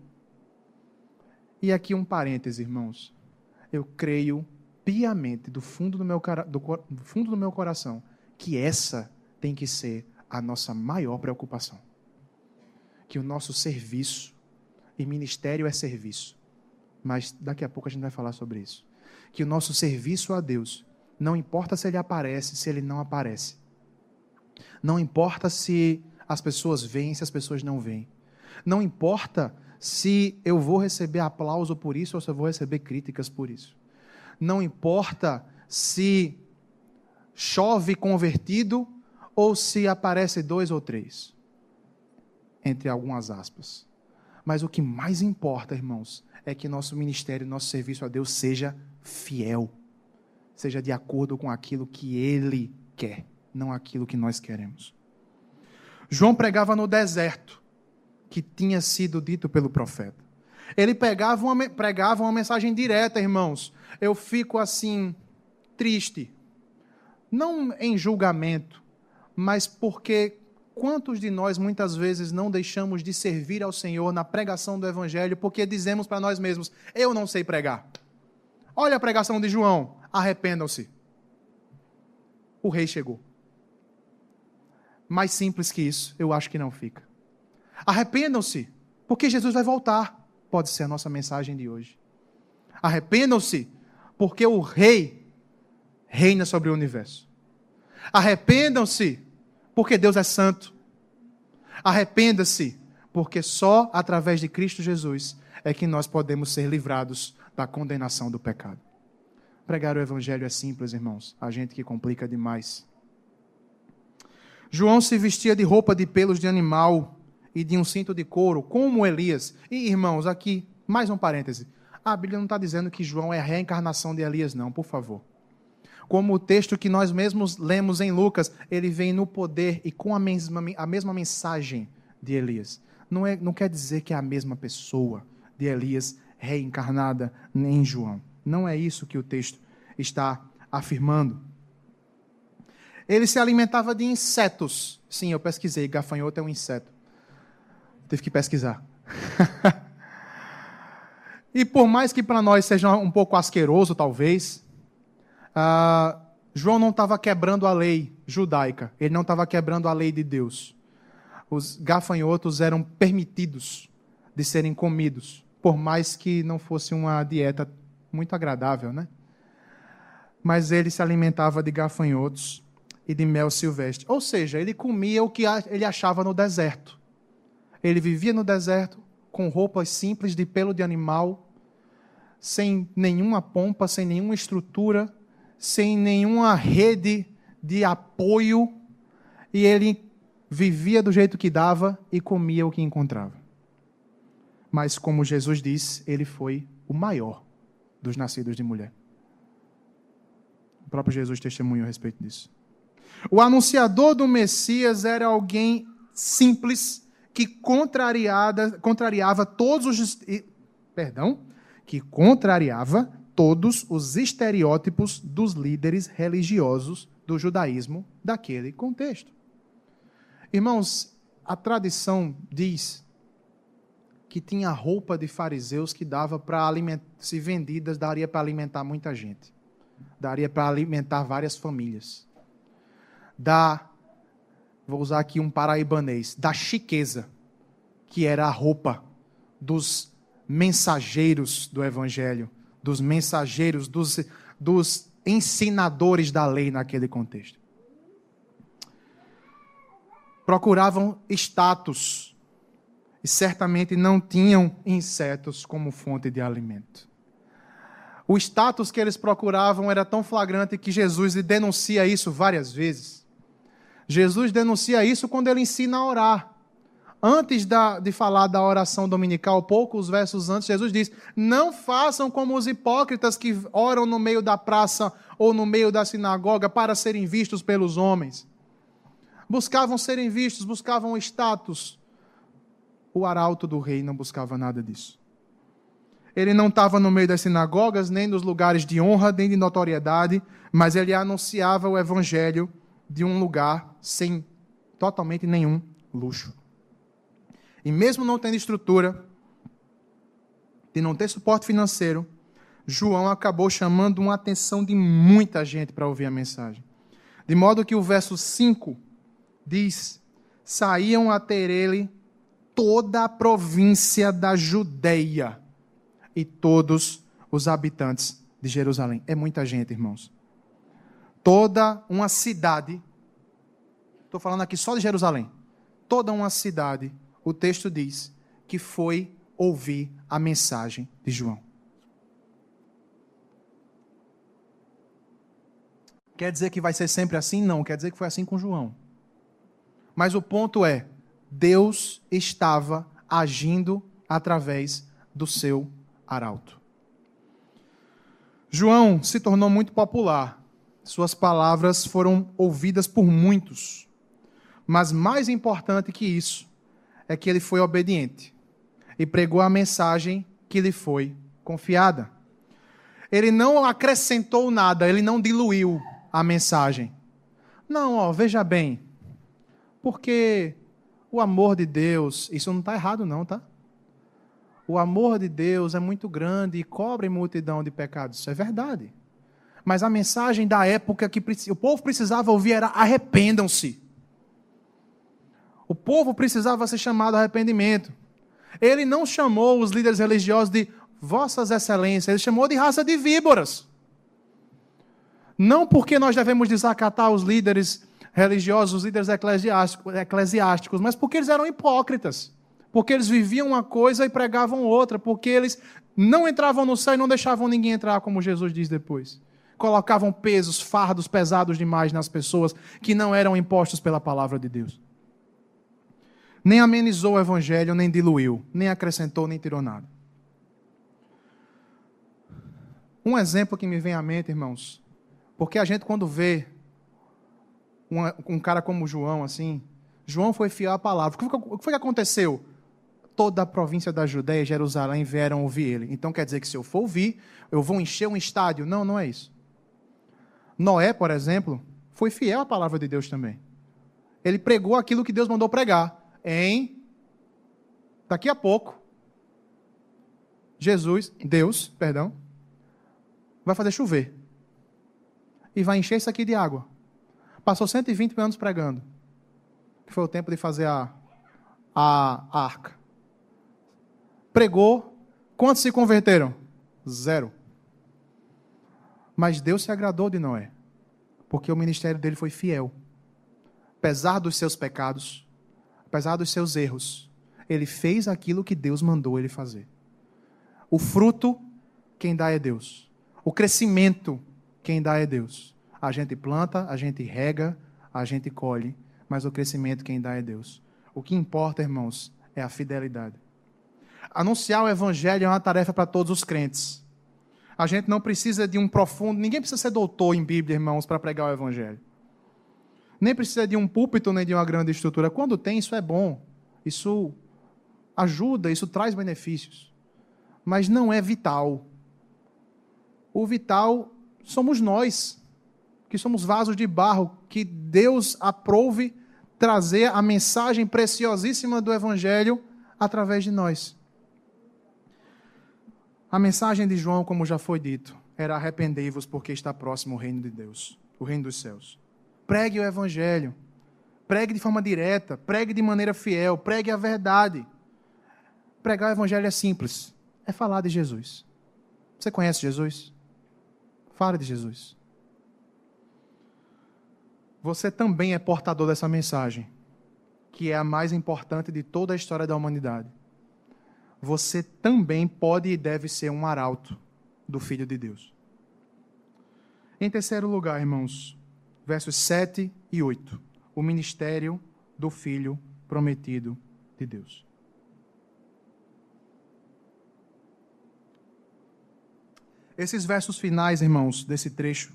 E aqui um parêntese, irmãos. Eu creio piamente, do fundo do meu, do, do fundo do meu coração, que essa tem que ser a nossa maior preocupação. Que o nosso serviço, e ministério é serviço, mas daqui a pouco a gente vai falar sobre isso. Que o nosso serviço a Deus, não importa se ele aparece, se ele não aparece. Não importa se as pessoas vêm, se as pessoas não vêm. Não importa se eu vou receber aplauso por isso ou se eu vou receber críticas por isso. Não importa se chove convertido ou se aparece dois ou três. Entre algumas aspas. Mas o que mais importa, irmãos, é que nosso ministério, nosso serviço a Deus seja fiel, seja de acordo com aquilo que Ele quer, não aquilo que nós queremos. João pregava no deserto, que tinha sido dito pelo profeta. Ele pegava uma, pregava uma mensagem direta, irmãos. Eu fico assim, triste. Não em julgamento, mas porque Quantos de nós muitas vezes não deixamos de servir ao Senhor na pregação do Evangelho porque dizemos para nós mesmos: eu não sei pregar? Olha a pregação de João, arrependam-se. O rei chegou. Mais simples que isso, eu acho que não fica. Arrependam-se, porque Jesus vai voltar. Pode ser a nossa mensagem de hoje. Arrependam-se, porque o rei reina sobre o universo. Arrependam-se, porque Deus é santo. Arrependa-se, porque só através de Cristo Jesus é que nós podemos ser livrados da condenação do pecado. Pregar o evangelho é simples, irmãos. A gente que complica demais. João se vestia de roupa de pelos de animal e de um cinto de couro, como Elias. E, irmãos, aqui, mais um parêntese. A Bíblia não está dizendo que João é a reencarnação de Elias, não, por favor como o texto que nós mesmos lemos em Lucas, ele vem no poder e com a mesma, a mesma mensagem de Elias. Não, é, não quer dizer que é a mesma pessoa de Elias reencarnada em João. Não é isso que o texto está afirmando. Ele se alimentava de insetos. Sim, eu pesquisei, gafanhoto é um inseto. Tive que pesquisar. e por mais que para nós seja um pouco asqueroso, talvez, ah, João não estava quebrando a lei judaica, ele não estava quebrando a lei de Deus. Os gafanhotos eram permitidos de serem comidos, por mais que não fosse uma dieta muito agradável, né? Mas ele se alimentava de gafanhotos e de mel silvestre. Ou seja, ele comia o que ele achava no deserto. Ele vivia no deserto com roupas simples de pelo de animal, sem nenhuma pompa, sem nenhuma estrutura, sem nenhuma rede de apoio, e ele vivia do jeito que dava e comia o que encontrava. Mas, como Jesus disse, ele foi o maior dos nascidos de mulher. Próprio Jesus testemunhou a respeito disso. O anunciador do Messias era alguém simples que contrariava todos os perdão, que contrariava todos os estereótipos dos líderes religiosos do judaísmo daquele contexto. Irmãos, a tradição diz que tinha roupa de fariseus que dava para se vendidas, daria para alimentar muita gente. Daria para alimentar várias famílias. Da, vou usar aqui um paraibanês, da chiqueza, que era a roupa dos mensageiros do evangelho, dos mensageiros, dos, dos ensinadores da lei naquele contexto. Procuravam status e certamente não tinham insetos como fonte de alimento. O status que eles procuravam era tão flagrante que Jesus denuncia isso várias vezes. Jesus denuncia isso quando ele ensina a orar antes da, de falar da oração dominical, poucos versos antes, Jesus diz: Não façam como os hipócritas que oram no meio da praça ou no meio da sinagoga para serem vistos pelos homens. Buscavam serem vistos, buscavam status. O arauto do rei não buscava nada disso. Ele não estava no meio das sinagogas, nem nos lugares de honra, nem de notoriedade, mas ele anunciava o evangelho de um lugar sem totalmente nenhum luxo. E mesmo não tendo estrutura, de não ter suporte financeiro, João acabou chamando uma atenção de muita gente para ouvir a mensagem. De modo que o verso 5 diz: saíam a ter ele toda a província da Judeia e todos os habitantes de Jerusalém. É muita gente, irmãos. Toda uma cidade, estou falando aqui só de Jerusalém, toda uma cidade o texto diz que foi ouvir a mensagem de João. Quer dizer que vai ser sempre assim? Não, quer dizer que foi assim com João. Mas o ponto é: Deus estava agindo através do seu arauto. João se tornou muito popular. Suas palavras foram ouvidas por muitos. Mas mais importante que isso, é que ele foi obediente e pregou a mensagem que lhe foi confiada. Ele não acrescentou nada, ele não diluiu a mensagem. Não, ó, veja bem, porque o amor de Deus, isso não está errado, não, tá? O amor de Deus é muito grande e cobre multidão de pecados, isso é verdade. Mas a mensagem da época que o povo precisava ouvir era arrependam-se. O povo precisava ser chamado a arrependimento. Ele não chamou os líderes religiosos de vossas excelências, ele chamou de raça de víboras. Não porque nós devemos desacatar os líderes religiosos, os líderes eclesiásticos, mas porque eles eram hipócritas. Porque eles viviam uma coisa e pregavam outra, porque eles não entravam no céu e não deixavam ninguém entrar, como Jesus diz depois. Colocavam pesos, fardos pesados demais nas pessoas que não eram impostos pela palavra de Deus nem amenizou o evangelho, nem diluiu, nem acrescentou, nem tirou nada. Um exemplo que me vem à mente, irmãos, porque a gente, quando vê um, um cara como João, assim, João foi fiel à palavra. O que, foi que aconteceu? Toda a província da Judéia e Jerusalém vieram ouvir ele. Então quer dizer que se eu for ouvir, eu vou encher um estádio. Não, não é isso. Noé, por exemplo, foi fiel à palavra de Deus também. Ele pregou aquilo que Deus mandou pregar em daqui a pouco Jesus, Deus, perdão, vai fazer chover. E vai encher isso aqui de água. Passou 120 anos pregando. Que foi o tempo de fazer a, a, a arca. Pregou. Quantos se converteram? Zero. Mas Deus se agradou de Noé. Porque o ministério dele foi fiel. Apesar dos seus pecados, apesar dos seus erros, ele fez aquilo que Deus mandou ele fazer. O fruto, quem dá é Deus. O crescimento, quem dá é Deus. A gente planta, a gente rega, a gente colhe, mas o crescimento, quem dá é Deus. O que importa, irmãos, é a fidelidade. Anunciar o evangelho é uma tarefa para todos os crentes. A gente não precisa de um profundo, ninguém precisa ser doutor em Bíblia, irmãos, para pregar o evangelho nem precisa de um púlpito nem de uma grande estrutura. Quando tem, isso é bom. Isso ajuda, isso traz benefícios. Mas não é vital. O vital somos nós, que somos vasos de barro, que Deus aprove trazer a mensagem preciosíssima do Evangelho através de nós. A mensagem de João, como já foi dito, era arrependei-vos porque está próximo o reino de Deus, o reino dos céus. Pregue o Evangelho. Pregue de forma direta, pregue de maneira fiel, pregue a verdade. Pregar o Evangelho é simples, é falar de Jesus. Você conhece Jesus? Fale de Jesus. Você também é portador dessa mensagem, que é a mais importante de toda a história da humanidade. Você também pode e deve ser um arauto do Filho de Deus. Em terceiro lugar, irmãos, versos 7 e 8. O ministério do Filho prometido de Deus. Esses versos finais, irmãos, desse trecho,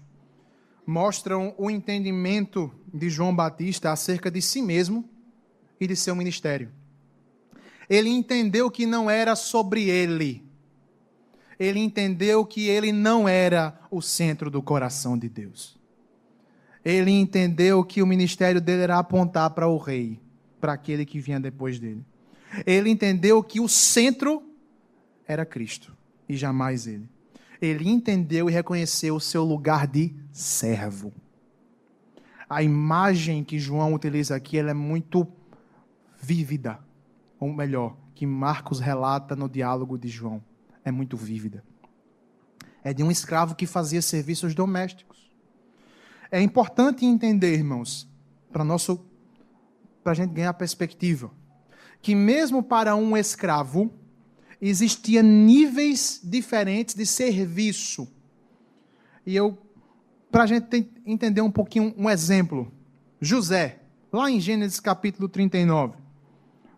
mostram o entendimento de João Batista acerca de si mesmo e de seu ministério. Ele entendeu que não era sobre ele. Ele entendeu que ele não era o centro do coração de Deus. Ele entendeu que o ministério dele era apontar para o rei, para aquele que vinha depois dele. Ele entendeu que o centro era Cristo e jamais ele ele entendeu e reconheceu o seu lugar de servo. A imagem que João utiliza aqui ela é muito vívida, ou melhor, que Marcos relata no diálogo de João. É muito vívida. É de um escravo que fazia serviços domésticos. É importante entender, irmãos, para nosso para a gente ganhar perspectiva, que mesmo para um escravo, existia níveis diferentes de serviço. E eu, para a gente entender um pouquinho, um exemplo. José, lá em Gênesis capítulo 39,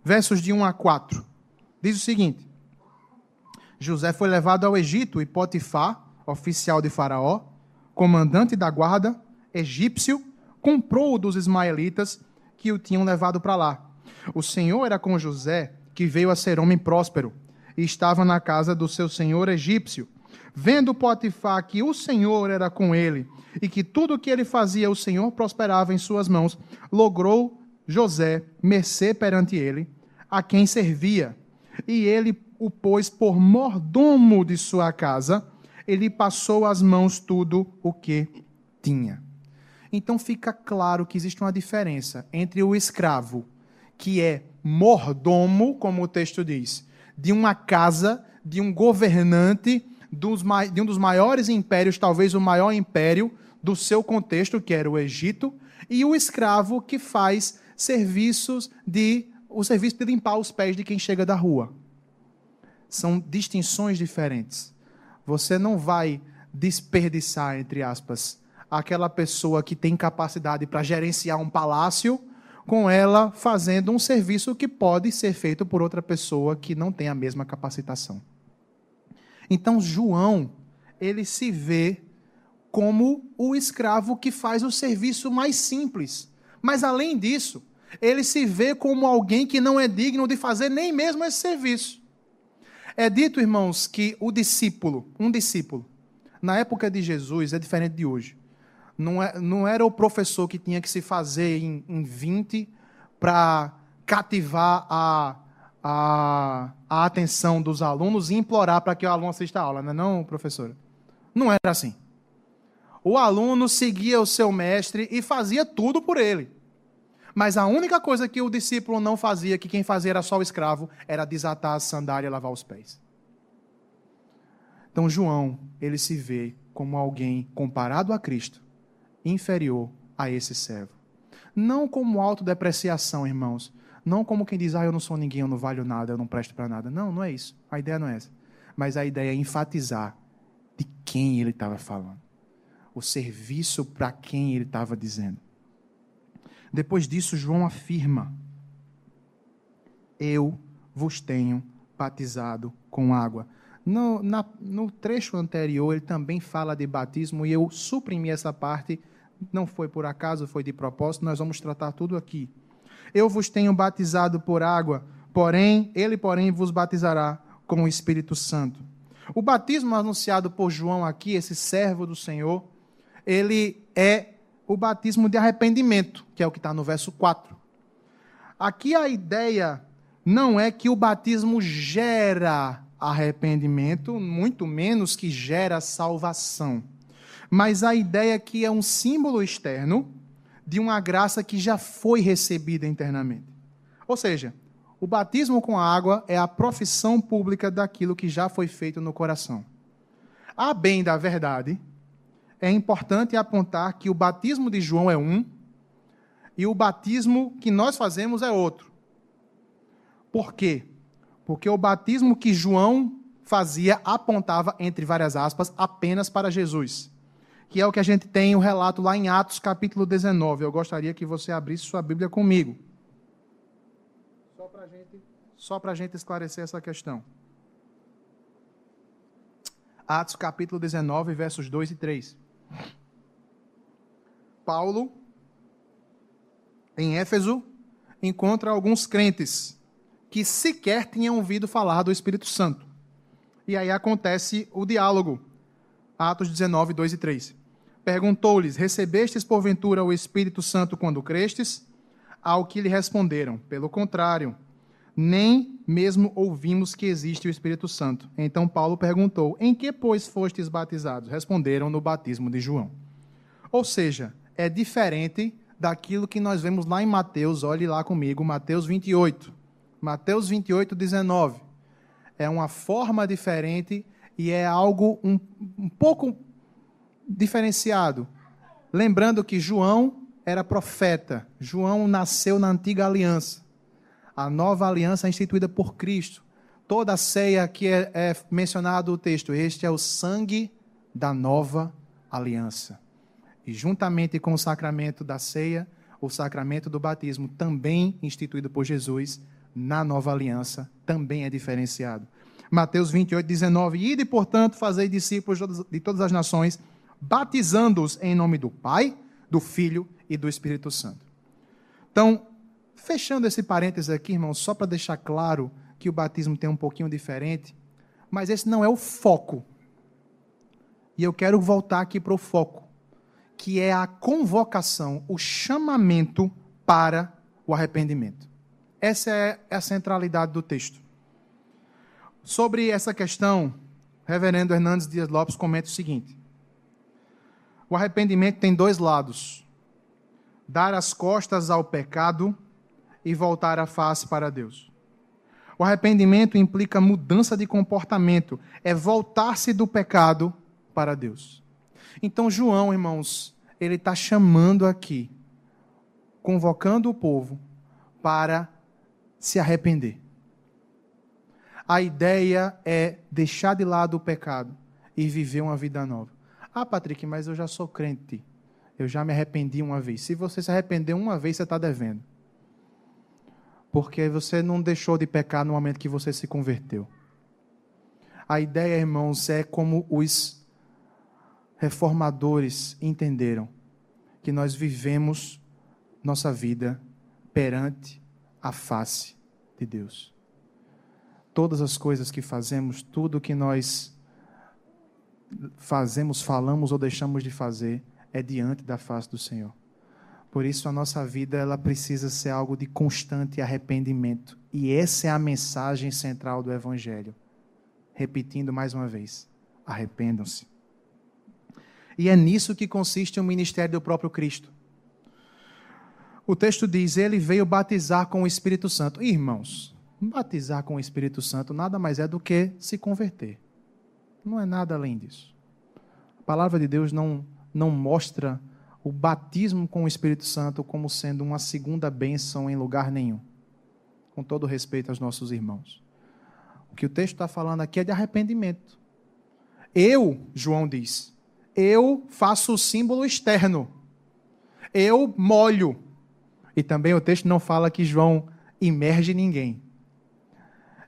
versos de 1 a 4, diz o seguinte: José foi levado ao Egito e Potifar, oficial de Faraó, comandante da guarda egípcio, comprou-o dos ismaelitas que o tinham levado para lá. O Senhor era com José, que veio a ser homem próspero e estava na casa do seu senhor egípcio. Vendo Potifar que o Senhor era com ele e que tudo o que ele fazia o Senhor prosperava em suas mãos, logrou José mercê perante ele, a quem servia. E ele o pôs por mordomo de sua casa, ele passou às mãos tudo o que tinha. Então fica claro que existe uma diferença entre o escravo, que é mordomo, como o texto diz, de uma casa, de um governante de um dos maiores impérios, talvez o maior império do seu contexto, que era o Egito, e o escravo que faz serviços de o serviço de limpar os pés de quem chega da rua. São distinções diferentes. Você não vai desperdiçar, entre aspas, aquela pessoa que tem capacidade para gerenciar um palácio com ela fazendo um serviço que pode ser feito por outra pessoa que não tem a mesma capacitação. Então, João, ele se vê como o escravo que faz o serviço mais simples. Mas, além disso, ele se vê como alguém que não é digno de fazer nem mesmo esse serviço. É dito, irmãos, que o discípulo, um discípulo, na época de Jesus, é diferente de hoje não, é, não era o professor que tinha que se fazer em, em 20 para cativar a, a, a, atenção dos alunos e implorar para que o aluno assista a aula, não é não, professora? Não era assim. O aluno seguia o seu mestre e fazia tudo por ele. Mas a única coisa que o discípulo não fazia, que quem fazia era só o escravo, era desatar a sandália e lavar os pés. Então João, ele se vê como alguém comparado a Cristo, inferior a esse servo. Não como autodepreciação, irmãos. Não como quem diz, ah, eu não sou ninguém, eu não valho nada, eu não presto para nada. Não, não é isso. A ideia não é essa. Mas a ideia é enfatizar de quem ele estava falando. O serviço para quem ele estava dizendo. Depois disso, João afirma: Eu vos tenho batizado com água. No, na, no trecho anterior, ele também fala de batismo e eu suprimi essa parte não foi por acaso, foi de propósito, nós vamos tratar tudo aqui. Eu vos tenho batizado por água, porém, ele, porém, vos batizará com o Espírito Santo. O batismo anunciado por João aqui, esse servo do Senhor, ele é o batismo de arrependimento, que é o que está no verso 4. Aqui a ideia não é que o batismo gera arrependimento, muito menos que gera salvação. Mas a ideia é que é um símbolo externo de uma graça que já foi recebida internamente. Ou seja, o batismo com água é a profissão pública daquilo que já foi feito no coração. A bem da verdade, é importante apontar que o batismo de João é um e o batismo que nós fazemos é outro. Por quê? Porque o batismo que João fazia apontava, entre várias aspas, apenas para Jesus. Que é o que a gente tem o relato lá em Atos capítulo 19. Eu gostaria que você abrisse sua Bíblia comigo. Só para a gente esclarecer essa questão. Atos capítulo 19, versos 2 e 3. Paulo em Éfeso, encontra alguns crentes que sequer tinham ouvido falar do Espírito Santo. E aí acontece o diálogo. Atos 19, 2 e 3. Perguntou-lhes: Recebestes porventura o Espírito Santo quando crestes? Ao que lhe responderam: Pelo contrário, nem mesmo ouvimos que existe o Espírito Santo. Então Paulo perguntou: Em que, pois, fostes batizados? Responderam: No batismo de João. Ou seja, é diferente daquilo que nós vemos lá em Mateus, olhe lá comigo, Mateus 28. Mateus 28, 19. É uma forma diferente e é algo um, um pouco diferenciado. Lembrando que João era profeta, João nasceu na antiga aliança. A nova aliança é instituída por Cristo. Toda a ceia que é, é mencionado o texto, este é o sangue da nova aliança. E juntamente com o sacramento da ceia, o sacramento do batismo, também instituído por Jesus na nova aliança, também é diferenciado. Mateus 28, 19. Ide, portanto, fazei discípulos de todas as nações, batizando-os em nome do Pai, do Filho e do Espírito Santo. Então, fechando esse parênteses aqui, irmão, só para deixar claro que o batismo tem um pouquinho diferente, mas esse não é o foco. E eu quero voltar aqui para o foco que é a convocação, o chamamento para o arrependimento. Essa é a centralidade do texto. Sobre essa questão, reverendo Hernandes Dias Lopes comenta o seguinte: O arrependimento tem dois lados: dar as costas ao pecado e voltar a face para Deus. O arrependimento implica mudança de comportamento, é voltar-se do pecado para Deus. Então, João, irmãos, ele está chamando aqui, convocando o povo para se arrepender. A ideia é deixar de lado o pecado e viver uma vida nova. Ah, Patrick, mas eu já sou crente. Eu já me arrependi uma vez. Se você se arrependeu uma vez, você está devendo. Porque você não deixou de pecar no momento que você se converteu. A ideia, irmãos, é como os reformadores entenderam que nós vivemos nossa vida perante a face de Deus. Todas as coisas que fazemos, tudo que nós fazemos, falamos ou deixamos de fazer, é diante da face do Senhor. Por isso a nossa vida ela precisa ser algo de constante arrependimento. E essa é a mensagem central do evangelho. Repetindo mais uma vez: arrependam-se. E é nisso que consiste o ministério do próprio Cristo. O texto diz: Ele veio batizar com o Espírito Santo. Irmãos, batizar com o Espírito Santo nada mais é do que se converter. Não é nada além disso. A palavra de Deus não, não mostra o batismo com o Espírito Santo como sendo uma segunda bênção em lugar nenhum. Com todo respeito aos nossos irmãos. O que o texto está falando aqui é de arrependimento. Eu, João diz, eu faço o símbolo externo. Eu molho. E também o texto não fala que João imerge ninguém.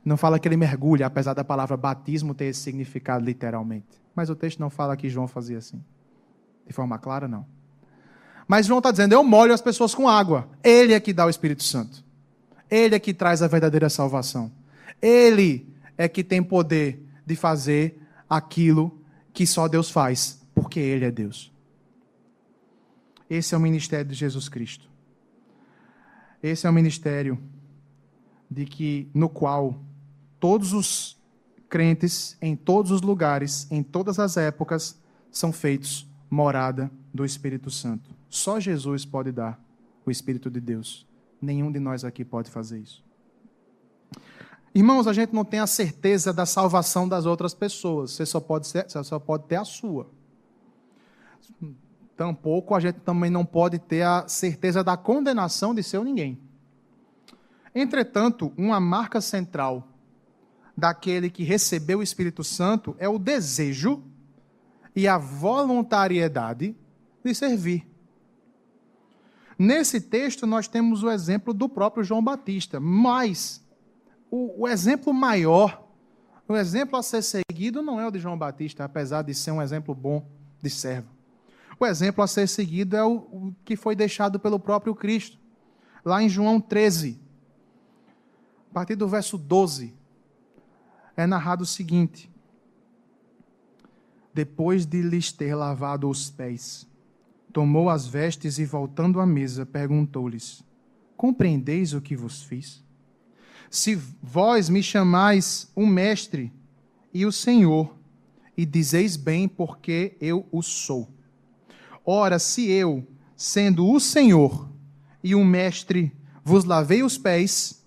Não fala que ele mergulha, apesar da palavra batismo ter esse significado literalmente. Mas o texto não fala que João fazia assim. De forma clara, não. Mas João está dizendo: eu molho as pessoas com água. Ele é que dá o Espírito Santo. Ele é que traz a verdadeira salvação. Ele é que tem poder de fazer aquilo que só Deus faz porque Ele é Deus. Esse é o ministério de Jesus Cristo. Esse é o ministério de que no qual todos os crentes em todos os lugares, em todas as épocas, são feitos morada do Espírito Santo. Só Jesus pode dar o Espírito de Deus. Nenhum de nós aqui pode fazer isso. Irmãos, a gente não tem a certeza da salvação das outras pessoas. Você só pode, ser, você só pode ter a sua. Tampouco a gente também não pode ter a certeza da condenação de seu ninguém. Entretanto, uma marca central daquele que recebeu o Espírito Santo é o desejo e a voluntariedade de servir. Nesse texto, nós temos o exemplo do próprio João Batista, mas o, o, exemplo maior, o exemplo a ser seguido não é o de João Batista, apesar de ser um exemplo bom de servo. O exemplo a ser seguido é o, o que foi deixado pelo próprio Cristo, lá em João 13, a partir do verso 12 é narrado o seguinte: Depois de lhes ter lavado os pés, tomou as vestes e, voltando à mesa, perguntou-lhes: Compreendeis o que vos fiz? Se vós me chamais o Mestre e o Senhor, e dizeis bem, porque eu o sou. Ora, se eu, sendo o Senhor e o Mestre, vos lavei os pés,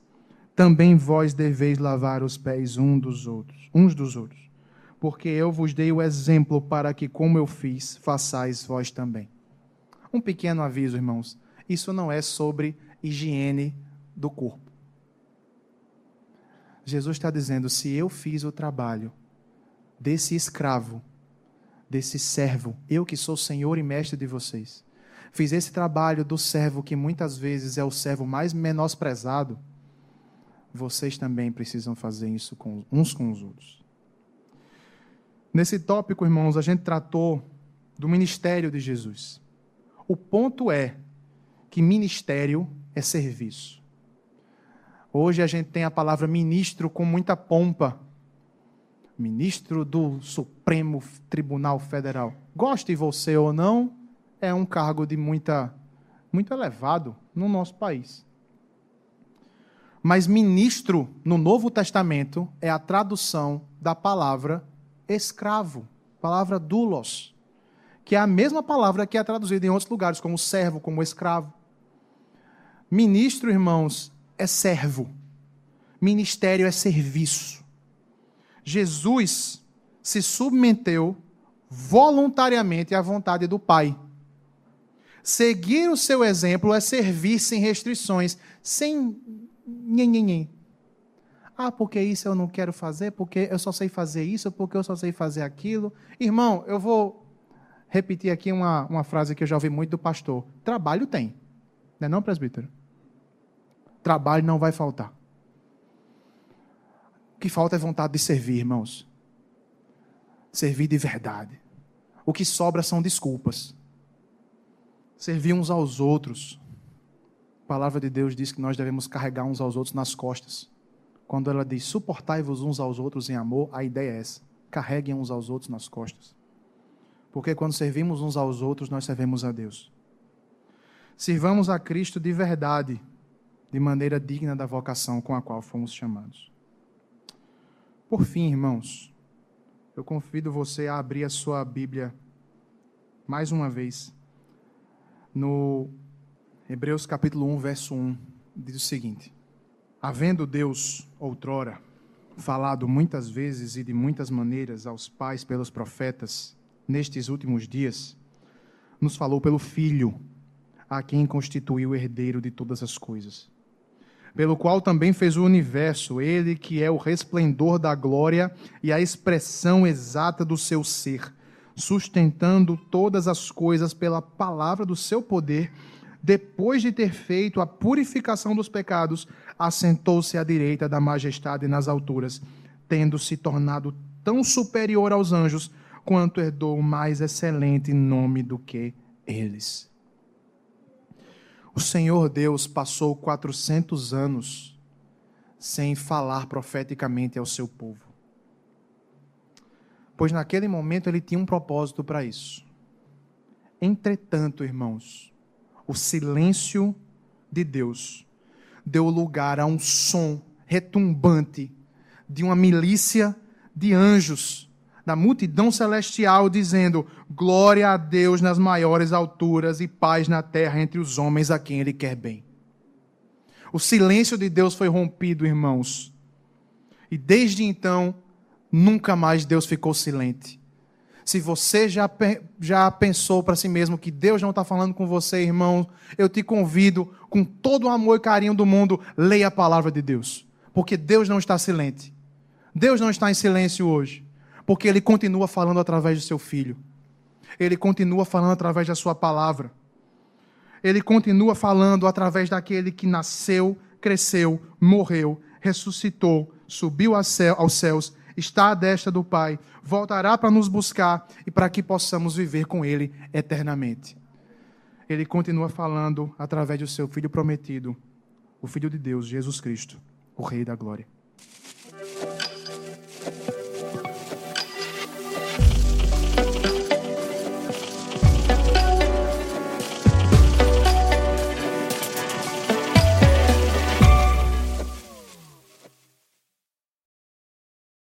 também vós deveis lavar os pés um dos outros, uns dos outros. Porque eu vos dei o exemplo para que, como eu fiz, façais vós também. Um pequeno aviso, irmãos. Isso não é sobre higiene do corpo. Jesus está dizendo: se eu fiz o trabalho desse escravo, desse servo, eu que sou senhor e mestre de vocês, fiz esse trabalho do servo que muitas vezes é o servo mais menosprezado vocês também precisam fazer isso com, uns com os outros. Nesse tópico, irmãos, a gente tratou do ministério de Jesus. O ponto é que ministério é serviço. Hoje a gente tem a palavra ministro com muita pompa. Ministro do Supremo Tribunal Federal. Goste você ou não, é um cargo de muita muito elevado no nosso país. Mas ministro no Novo Testamento é a tradução da palavra escravo, palavra doulos, que é a mesma palavra que é traduzida em outros lugares, como servo, como escravo. Ministro, irmãos, é servo. Ministério é serviço. Jesus se submeteu voluntariamente à vontade do Pai. Seguir o seu exemplo é servir sem restrições, sem nhenhenhen. Ah, porque isso eu não quero fazer, porque eu só sei fazer isso, porque eu só sei fazer aquilo. Irmão, eu vou repetir aqui uma, uma frase que eu já ouvi muito do pastor. Trabalho tem. Não é não, presbítero? Trabalho não vai faltar. O que falta é vontade de servir, irmãos. Servir de verdade. O que sobra são desculpas. Servir uns aos outros. A palavra de Deus diz que nós devemos carregar uns aos outros nas costas. Quando ela diz suportai-vos uns aos outros em amor, a ideia é essa: carreguem uns aos outros nas costas. Porque quando servimos uns aos outros, nós servimos a Deus. Sirvamos a Cristo de verdade, de maneira digna da vocação com a qual fomos chamados. Por fim, irmãos, eu convido você a abrir a sua Bíblia mais uma vez no Hebreus capítulo 1, verso 1, diz o seguinte: Havendo Deus, outrora, falado muitas vezes e de muitas maneiras aos pais pelos profetas, nestes últimos dias, nos falou pelo Filho, a quem constituiu o herdeiro de todas as coisas. Pelo qual também fez o universo, ele que é o resplendor da glória e a expressão exata do seu ser, sustentando todas as coisas pela palavra do seu poder depois de ter feito a purificação dos pecados, assentou-se à direita da majestade nas alturas, tendo se tornado tão superior aos anjos, quanto herdou mais excelente nome do que eles. O Senhor Deus passou 400 anos sem falar profeticamente ao seu povo. Pois naquele momento ele tinha um propósito para isso. Entretanto, irmãos, o silêncio de Deus deu lugar a um som retumbante de uma milícia de anjos, da multidão celestial, dizendo: Glória a Deus nas maiores alturas e paz na terra entre os homens a quem Ele quer bem. O silêncio de Deus foi rompido, irmãos. E desde então, nunca mais Deus ficou silente. Se você já, já pensou para si mesmo que Deus não está falando com você, irmão, eu te convido, com todo o amor e carinho do mundo, leia a palavra de Deus. Porque Deus não está silente. Deus não está em silêncio hoje. Porque Ele continua falando através do seu filho. Ele continua falando através da sua palavra ele continua falando através daquele que nasceu, cresceu, morreu, ressuscitou, subiu aos céus, está à destra do Pai, voltará para nos buscar e para que possamos viver com Ele eternamente. Ele continua falando através do seu Filho prometido, o Filho de Deus, Jesus Cristo, o Rei da Glória.